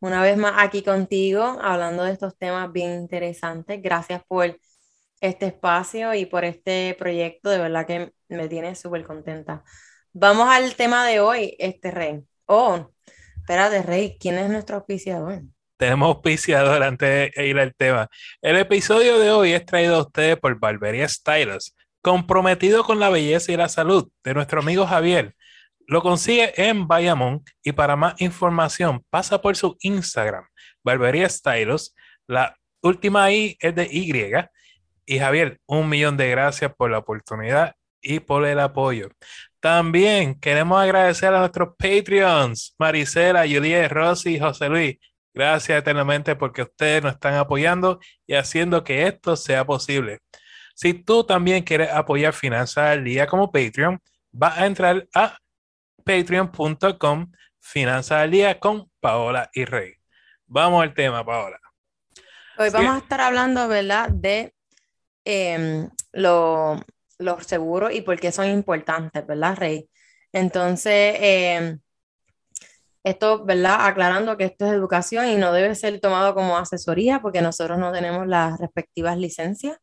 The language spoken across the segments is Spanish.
Una vez más aquí contigo, hablando de estos temas bien interesantes. Gracias por este espacio y por este proyecto. De verdad que me tiene súper contenta. Vamos al tema de hoy, este Rey. Oh, espérate, Rey, ¿quién es nuestro auspiciador? Tenemos auspiciador antes de ir al tema. El episodio de hoy es traído a ustedes por Barbería Stylus, comprometido con la belleza y la salud de nuestro amigo Javier. Lo consigue en Bayamón y para más información pasa por su Instagram, Barbería Stylus. La última I es de Y. Y Javier, un millón de gracias por la oportunidad y por el apoyo. También queremos agradecer a nuestros Patreons, Marisela, Juliet, Rosy y José Luis. Gracias eternamente porque ustedes nos están apoyando y haciendo que esto sea posible. Si tú también quieres apoyar Finanzas al Día como Patreon, vas a entrar a patreon.com Finanzas al Día con Paola y Rey. Vamos al tema, Paola. Hoy vamos a estar hablando, ¿verdad?, de eh, lo los seguros y por qué son importantes, ¿verdad, Rey? Entonces, eh, esto, ¿verdad? Aclarando que esto es educación y no debe ser tomado como asesoría porque nosotros no tenemos las respectivas licencias.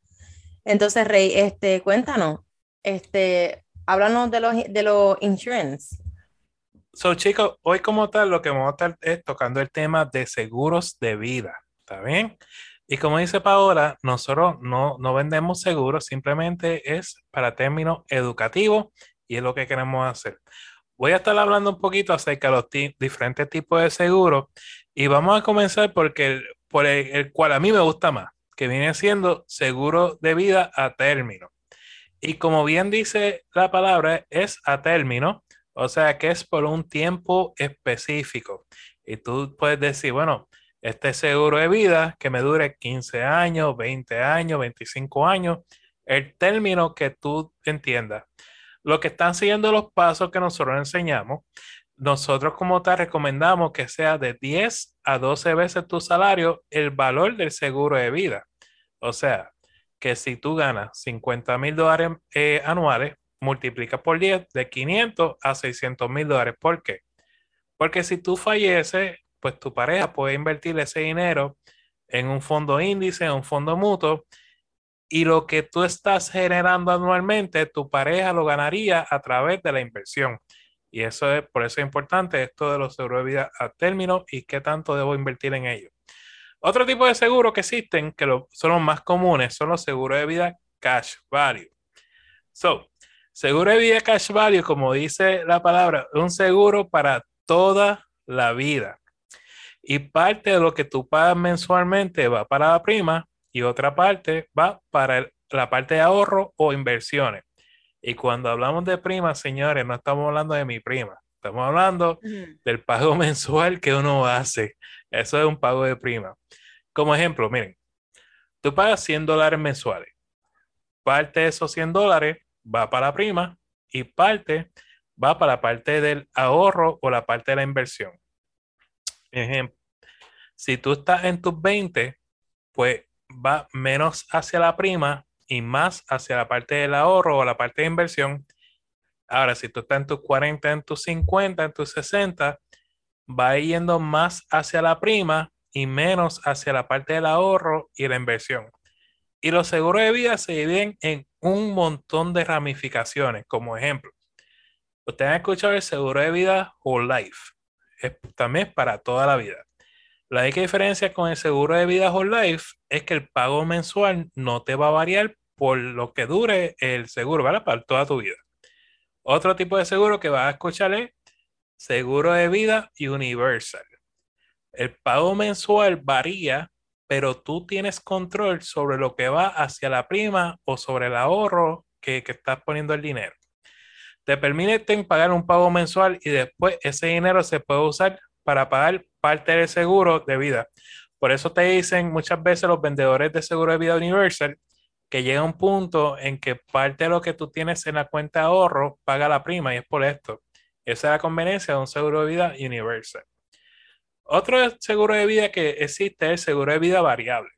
Entonces, Rey, este, cuéntanos, este, háblanos de los, de los insurance. So, chicos, hoy como tal lo que vamos a estar es tocando el tema de seguros de vida, ¿está bien? Y como dice Paola, nosotros no, no vendemos seguros, simplemente es para términos educativos y es lo que queremos hacer. Voy a estar hablando un poquito acerca de los diferentes tipos de seguros y vamos a comenzar porque por el, cual a mí me gusta más, que viene siendo seguro de vida a término. Y como bien dice la palabra, es a término, o sea que es por un tiempo específico. Y tú puedes decir, bueno, este seguro de vida que me dure 15 años, 20 años, 25 años, el término que tú entiendas. Lo que están siguiendo los pasos que nosotros enseñamos, nosotros como tal recomendamos que sea de 10 a 12 veces tu salario el valor del seguro de vida. O sea, que si tú ganas 50 mil dólares eh, anuales, multiplica por 10 de 500 a 600 mil dólares. ¿Por qué? Porque si tú falleces, pues tu pareja puede invertir ese dinero en un fondo índice, en un fondo mutuo, y lo que tú estás generando anualmente, tu pareja lo ganaría a través de la inversión. Y eso es, por eso es importante esto de los seguros de vida a término y qué tanto debo invertir en ellos. Otro tipo de seguro que existen, que son los más comunes, son los seguros de vida cash value. So, seguro de vida cash value, como dice la palabra, es un seguro para toda la vida y parte de lo que tú pagas mensualmente va para la prima y otra parte va para la parte de ahorro o inversiones. Y cuando hablamos de prima, señores, no estamos hablando de mi prima, estamos hablando del pago mensual que uno hace. Eso es un pago de prima. Como ejemplo, miren, tú pagas 100 dólares mensuales. Parte de esos 100 dólares va para la prima y parte va para la parte del ahorro o la parte de la inversión. Ejemplo, si tú estás en tus 20, pues va menos hacia la prima y más hacia la parte del ahorro o la parte de inversión. Ahora, si tú estás en tus 40, en tus 50, en tus 60, va yendo más hacia la prima y menos hacia la parte del ahorro y la inversión. Y los seguros de vida se dividen en un montón de ramificaciones. Como ejemplo, ustedes han escuchado el seguro de vida Whole Life. Es, también es para toda la vida. La única diferencia con el seguro de vida Whole Life es que el pago mensual no te va a variar por lo que dure el seguro, ¿vale? Para toda tu vida. Otro tipo de seguro que vas a escuchar es seguro de vida universal. El pago mensual varía, pero tú tienes control sobre lo que va hacia la prima o sobre el ahorro que, que estás poniendo el dinero. Te permite pagar un pago mensual y después ese dinero se puede usar para pagar parte del seguro de vida. Por eso te dicen muchas veces los vendedores de seguro de vida universal que llega un punto en que parte de lo que tú tienes en la cuenta de ahorro paga la prima y es por esto. Esa es la conveniencia de un seguro de vida universal. Otro seguro de vida que existe es el seguro de vida variable.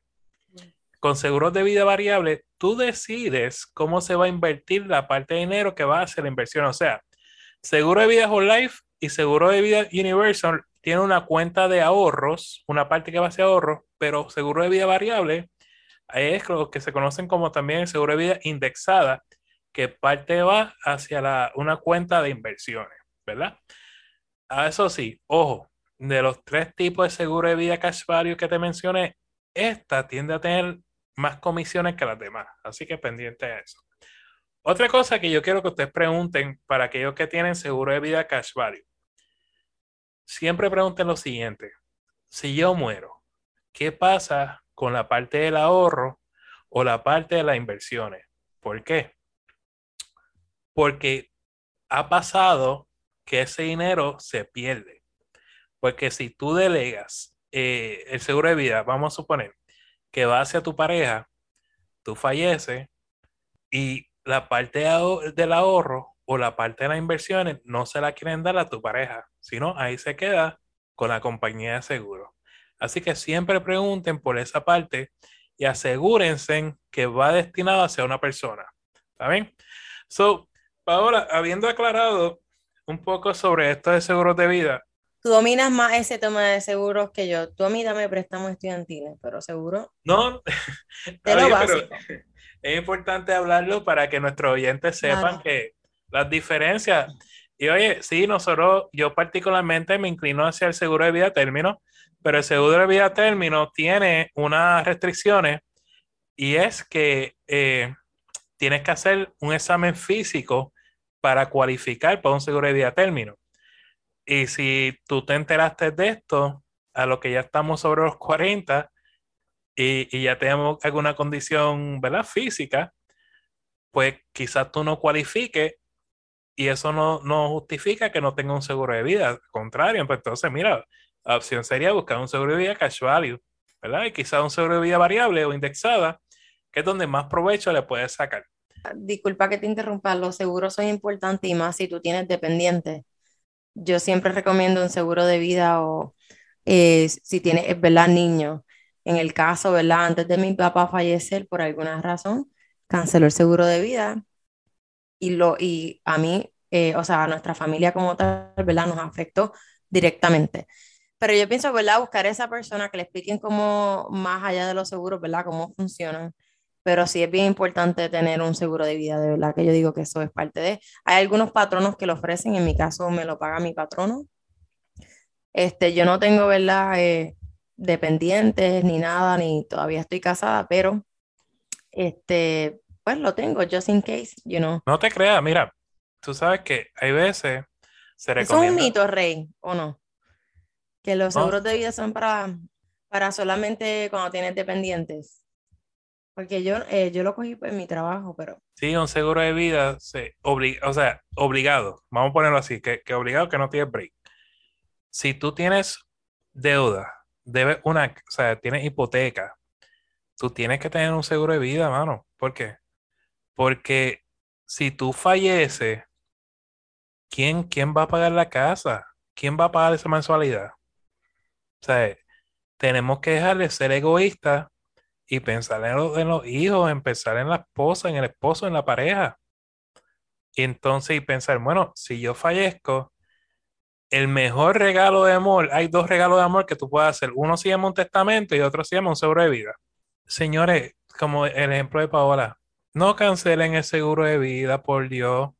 Con seguros de vida variable, tú decides cómo se va a invertir la parte de dinero que va a hacer la inversión. O sea, seguro de vida Whole Life y seguro de vida Universal tiene una cuenta de ahorros, una parte que va hacia ahorros, pero seguro de vida variable es lo que se conocen como también seguro de vida indexada, que parte va hacia una cuenta de inversiones, ¿verdad? Eso sí, ojo, de los tres tipos de seguro de vida cash value que te mencioné, esta tiende a tener más comisiones que las demás, así que pendiente a eso. Otra cosa que yo quiero que ustedes pregunten para aquellos que tienen seguro de vida cash value, siempre pregunten lo siguiente, si yo muero, ¿qué pasa con la parte del ahorro o la parte de las inversiones? ¿Por qué? Porque ha pasado que ese dinero se pierde. Porque si tú delegas eh, el seguro de vida, vamos a suponer que va hacia tu pareja, tú falleces y la parte del ahorro o la parte de las inversiones no se la quieren dar a tu pareja, sino ahí se queda con la compañía de seguro. Así que siempre pregunten por esa parte y asegúrense que va destinado hacia una persona. ¿Está bien? So, ahora, habiendo aclarado un poco sobre esto de seguros de vida, Tú dominas más ese tema de seguros que yo. Tú a mí dame préstamos estudiantiles, pero seguro. No, de lo básico. es importante hablarlo para que nuestros oyentes sepan que las diferencias. Y oye, sí, nosotros, yo particularmente me inclino hacia el seguro de vida término, pero el seguro de vida término tiene unas restricciones y es que eh, tienes que hacer un examen físico para cualificar para un seguro de vida término. Y si tú te enteraste de esto, a lo que ya estamos sobre los 40 y, ya tenemos alguna condición ¿verdad? física, pues quizás tú no cualifiques y eso no, no justifica que no tenga un seguro de vida. Al contrario, pues entonces, mira, la opción sería buscar un seguro de vida cash value, ¿verdad? Y quizás un seguro de vida variable o indexada, que es donde más provecho le puedes sacar. Disculpa que te interrumpa, los seguros son importantes y más si tú tienes dependientes yo siempre recomiendo un seguro de vida o eh, si tiene, ¿verdad? Niño. En el caso, ¿verdad? Antes de mi papá fallecer por alguna razón, canceló el seguro de vida y, lo, y a mí, eh, o sea, a nuestra familia como tal, ¿verdad? Nos afectó directamente. Pero yo pienso, ¿verdad? Buscar a esa persona que le expliquen cómo, más allá de los seguros, ¿verdad? Cómo funcionan pero sí es bien importante tener un seguro de vida, de verdad que yo digo que eso es parte de... Hay algunos patronos que lo ofrecen, en mi caso me lo paga mi patrono. Este, yo no tengo, ¿verdad? Eh, dependientes ni nada, ni todavía estoy casada, pero este, pues lo tengo, just in case, you know. No te creas, mira, tú sabes que hay veces se recomienda... ¿Es un mito, Rey, o no? Que los seguros de vida son para, para solamente cuando tienes dependientes. Porque yo, eh, yo lo cogí en mi trabajo, pero... Sí, un seguro de vida, se o sea, obligado, vamos a ponerlo así, que, que obligado que no tiene break. Si tú tienes deuda, debes una, o sea, tienes hipoteca, tú tienes que tener un seguro de vida, mano. ¿Por qué? Porque si tú falleces, ¿quién, ¿quién va a pagar la casa? ¿Quién va a pagar esa mensualidad? O sea, tenemos que dejar de ser egoístas y pensar en, los hijos, en pensar en la esposa, en el esposo, en la pareja. Y entonces, y pensar, bueno, si yo fallezco, el mejor regalo de amor, hay dos regalos de amor que tú puedes hacer. Uno se llama un testamento y otro se llama un seguro de vida. Señores, como el ejemplo de Paola, no cancelen el seguro de vida, por Dios.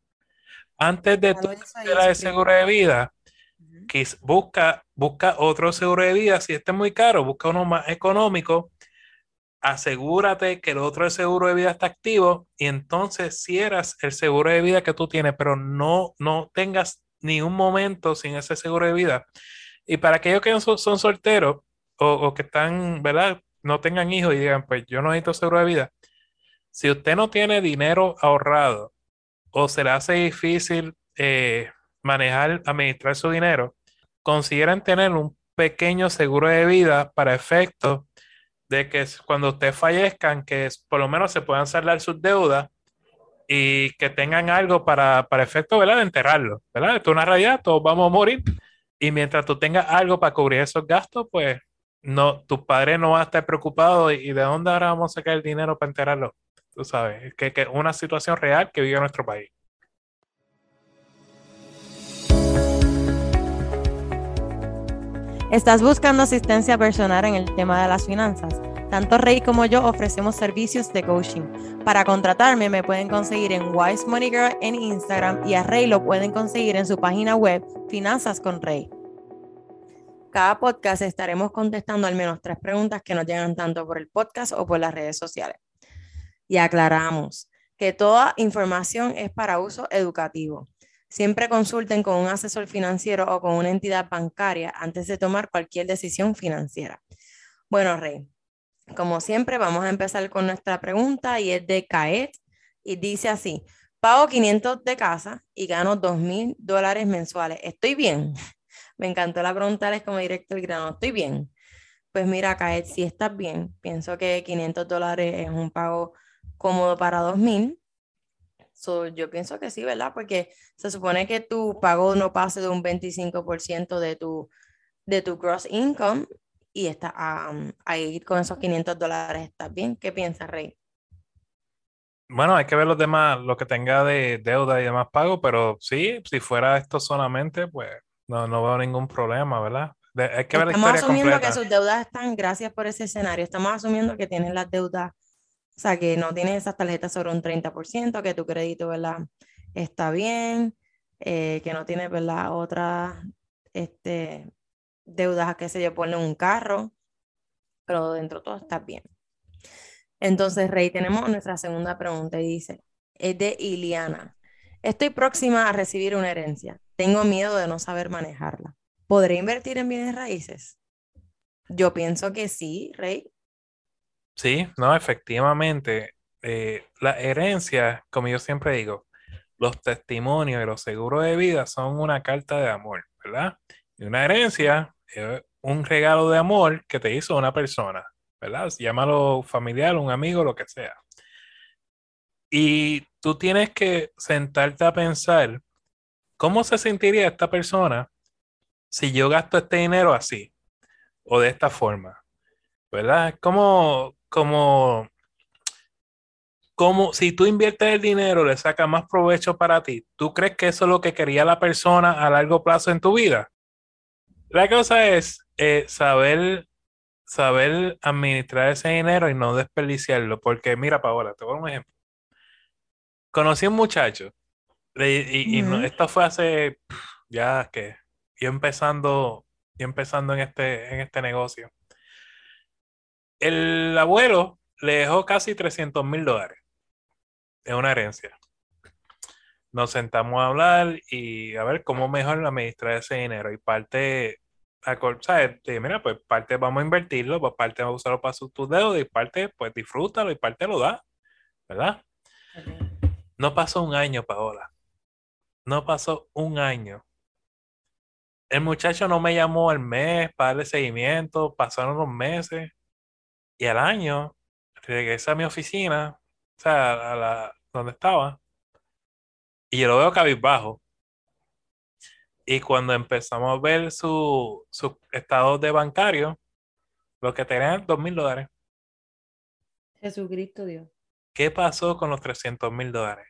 Antes de cancelar el seguro de vida, busca, busca otro seguro de vida. Si este es muy caro, busca uno más económico asegúrate que el otro seguro de vida está activo y entonces cierras el seguro de vida que tú tienes, pero no, no tengas ni un momento sin ese seguro de vida. Y para aquellos que son, solteros o, que están, ¿verdad? No tengan hijos y digan, pues yo no necesito seguro de vida. Si usted no tiene dinero ahorrado o se le hace difícil eh, manejar, administrar su dinero, consideren tener un pequeño seguro de vida para efectos de que cuando ustedes fallezcan, que por lo menos se puedan saldar sus deudas y que tengan algo para, para efecto, ¿verdad? De enterrarlo, ¿verdad? Esto es una realidad, todos vamos a morir. Y mientras tú tengas algo para cubrir esos gastos, pues no, tu padre no va a estar preocupado y, de dónde ahora vamos a sacar el dinero para enterrarlo. Tú sabes, que es una situación real que vive nuestro país. ¿Estás buscando asistencia personal en el tema de las finanzas? Tanto Rey como yo ofrecemos servicios de coaching. Para contratarme me pueden conseguir en Wise Money Girl en Instagram y a Rey lo pueden conseguir en su página web Finanzas con Rey. Cada podcast estaremos contestando al menos tres preguntas que nos llegan tanto por el podcast o por las redes sociales. Y aclaramos que toda información es para uso educativo. Siempre consulten con un asesor financiero o con una entidad bancaria antes de tomar cualquier decisión financiera. Bueno, Rey, como siempre, vamos a empezar con nuestra pregunta y es de Caet y dice así, pago 500 de casa y gano 2 mil dólares mensuales. ¿Estoy bien? Me encantó la pregunta, es como directo el grano, ¿estoy bien? Pues mira, Caet, si estás bien, pienso que 500 dólares es un pago cómodo para 2 mil. Yo pienso que sí, ¿verdad? Porque se supone que tu pago no pase de un 25% de tu, de tu gross income y está ahí con esos 500 dólares, ¿estás bien? ¿Qué piensas, Rey? Bueno, hay que ver los demás, lo que tenga de deuda y demás pago, pero sí, si fuera esto solamente, pues no, no veo ningún problema, ¿verdad? hay que ver Estamos la historia asumiendo que sus deudas están, gracias por ese escenario, estamos asumiendo que tienen las deudas, o sea, que no tienes esas tarjetas sobre un 30%, que tu crédito. Está bien, eh, que no tienes. Otras, este, deudas, qué sé yo, ponen un carro, pero dentro de todo está bien. Entonces, Rey, tenemos nuestra segunda pregunta y dice, es de Iliana. Estoy próxima a recibir una herencia. Tengo miedo de no saber manejarla. ¿Podré invertir en bienes raíces? Yo pienso que sí, Rey. Sí, no, efectivamente. Eh, la herencia, como yo siempre digo, los testimonios y los seguros de vida son una carta de amor, ¿verdad? Y una herencia un regalo de amor que te hizo una persona, ¿verdad? Llámalo familiar, un amigo, lo que sea. Y tú tienes que sentarte a pensar, ¿cómo se sentiría esta persona si yo gasto este dinero así o de esta forma? ¿Verdad? Como, como, como si tú inviertes el dinero, le saca más provecho para ti. ¿Tú crees que eso es lo que quería la persona a largo plazo en tu vida? La cosa es eh, saber, saber administrar ese dinero y no desperdiciarlo. Porque mira, Paola, te voy a dar un ejemplo. Conocí a un muchacho y, esto fue hace ya que yo empezando, yo empezando en este, en este negocio. El abuelo le dejó casi 300 mil dólares en una herencia. Nos sentamos a hablar y a ver cómo mejor administrar ese dinero. Y parte ¿sabes? mira, pues parte vamos a invertirlo, pues parte vamos a usarlo para tus deudas y parte pues disfrútalo y parte lo da, ¿verdad? No pasó un año, Paola. No pasó un año. El muchacho no me llamó el mes para darle seguimiento, pasaron los meses y al año regresé a mi oficina, o sea, a la donde estaba, y yo lo veo cabizbajo. Y cuando empezamos a ver su, su estado de bancario, lo que tenían dos mil dólares. Jesucristo Dios. ¿Qué pasó con los 300 mil dólares?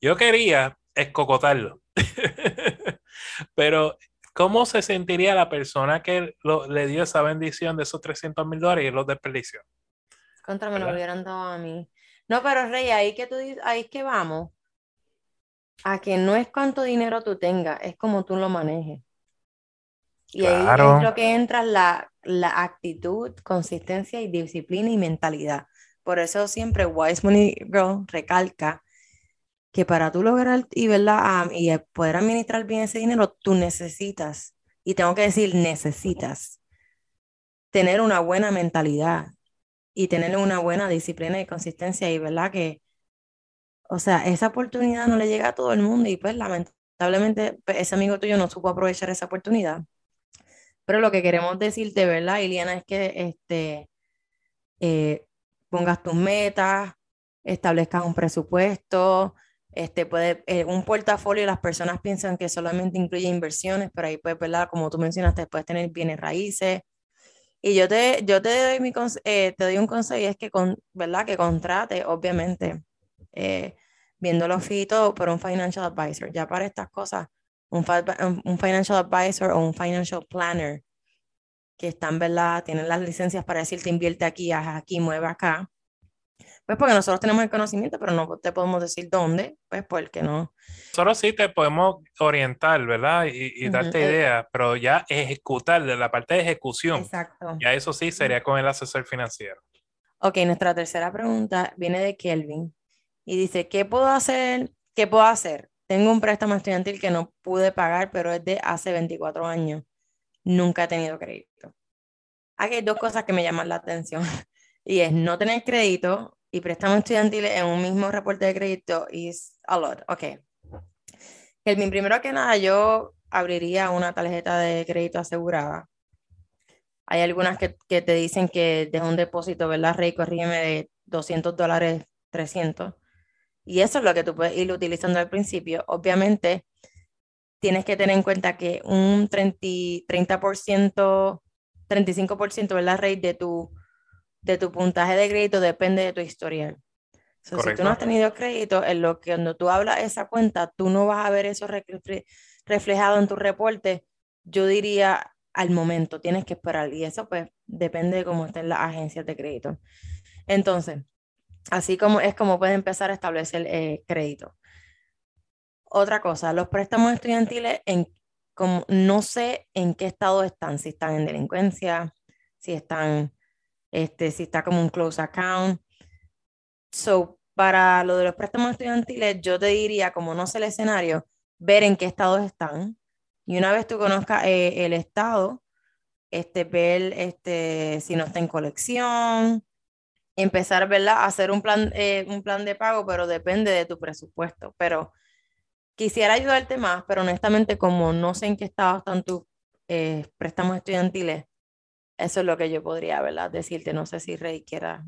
Yo quería escocotarlo. Pero, ¿cómo se sentiría la persona que le dio esa bendición de esos 300 mil dólares y los desperdició? Contra me lo hubieran dado a mí. No, pero Rey, ahí que tú ahí es que vamos a que no es cuánto dinero tú tengas, es como tú lo manejes. Y ahí es lo que entra la, la actitud, consistencia y disciplina y mentalidad. Por eso siempre Wise Money Girl recalca que para tú lograr y, ¿verdad? y poder administrar bien ese dinero, tú necesitas, y tengo que decir necesitas, tener una buena mentalidad y tener una buena disciplina y consistencia y, ¿verdad? Que o sea, esa oportunidad no le llega a todo el mundo y pues lamentablemente pues, ese amigo tuyo no supo aprovechar esa oportunidad. Pero lo que queremos decirte, ¿verdad, Iliana? Es que este, eh, pongas tus metas, establezcas un presupuesto, este, puede, eh, un portafolio, las personas piensan que solamente incluye inversiones, pero ahí puedes, ¿verdad? Como tú mencionaste, puedes tener bienes raíces. Y yo te, yo te doy, mi, eh, te doy un consejo y es que, con, ¿verdad? Que contrate, obviamente, eh, viendo los fitos por un financial advisor. Ya para estas cosas, un, un financial advisor o un financial planner que están, ¿verdad? Tienen las licencias para decirte invierte aquí, aquí, mueve acá pues porque nosotros tenemos el conocimiento, pero no te podemos decir dónde, pues porque no. Solo sí te podemos orientar, ¿verdad? Y, darte eh, ideas, pero ya ejecutar, de la parte de ejecución. Exacto. Ya eso sí sería con el asesor financiero. Ok, nuestra tercera pregunta viene de Kelvin y dice, ¿qué puedo hacer? ¿Qué puedo hacer? Tengo un préstamo estudiantil que no pude pagar, pero es de hace 24 años. Nunca he tenido crédito. Aquí hay dos cosas que me llaman la atención y es no tener crédito y préstamos estudiantiles en un mismo reporte de crédito is a lot. Ok. El, primero que nada, yo abriría una tarjeta de crédito asegurada. Hay algunas que, que te dicen que de un depósito, ¿verdad, Rey? Corrígeme de 200 dólares, 300. Y eso es lo que tú puedes ir utilizando al principio. Obviamente, tienes que tener en cuenta que un 30, 30%, 35%, ¿verdad, Rey? De tu de tu puntaje de crédito depende de tu historial. si tú no has tenido crédito, en lo que cuando tú hablas esa cuenta, tú no vas a ver eso reflejado en tu reporte. Yo diría al momento, tienes que esperar. Y eso pues depende de cómo estén las agencias de crédito. Entonces, así como es como puedes empezar a establecer eh, crédito. Otra cosa, los préstamos estudiantiles, en, como, no sé en qué estado están, si están en delincuencia, si están este, si está como un close account. So, para lo de los préstamos estudiantiles, yo te diría, como no sé el escenario, ver en qué estado están. Y una vez tú conozcas eh, el estado, este, ver este, si no está en colección, empezar ¿verdad? a hacer un plan, eh, un plan de pago, pero depende de tu presupuesto. Pero quisiera ayudarte más, pero honestamente, como no sé en qué estado están tus eh, préstamos estudiantiles, eso es lo que yo podría, ¿verdad? Decirte, no sé si Rey quiera.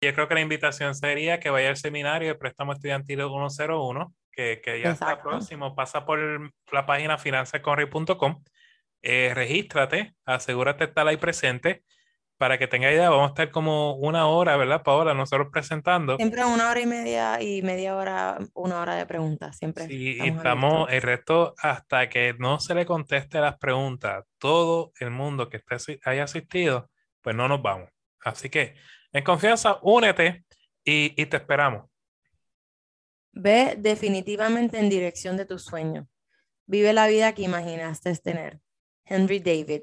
Yo creo que la invitación sería que vaya al seminario de préstamo estudiantil 101, que, que ya está próximo. Pasa por la página finanzasconrey.com, eh, regístrate, asegúrate de estar ahí presente para que tenga idea, vamos a estar como una hora, ¿verdad, Paola? Nosotros presentando. Siempre una hora y media y media hora, una hora de preguntas, siempre. Sí, y estamos el resto hasta que no se le conteste las preguntas, todo el mundo que esté, haya asistido, pues no nos vamos. Así que, en confianza, únete y, y te esperamos. Ve definitivamente en dirección de tus sueños. Vive la vida que imaginaste tener. Henry David.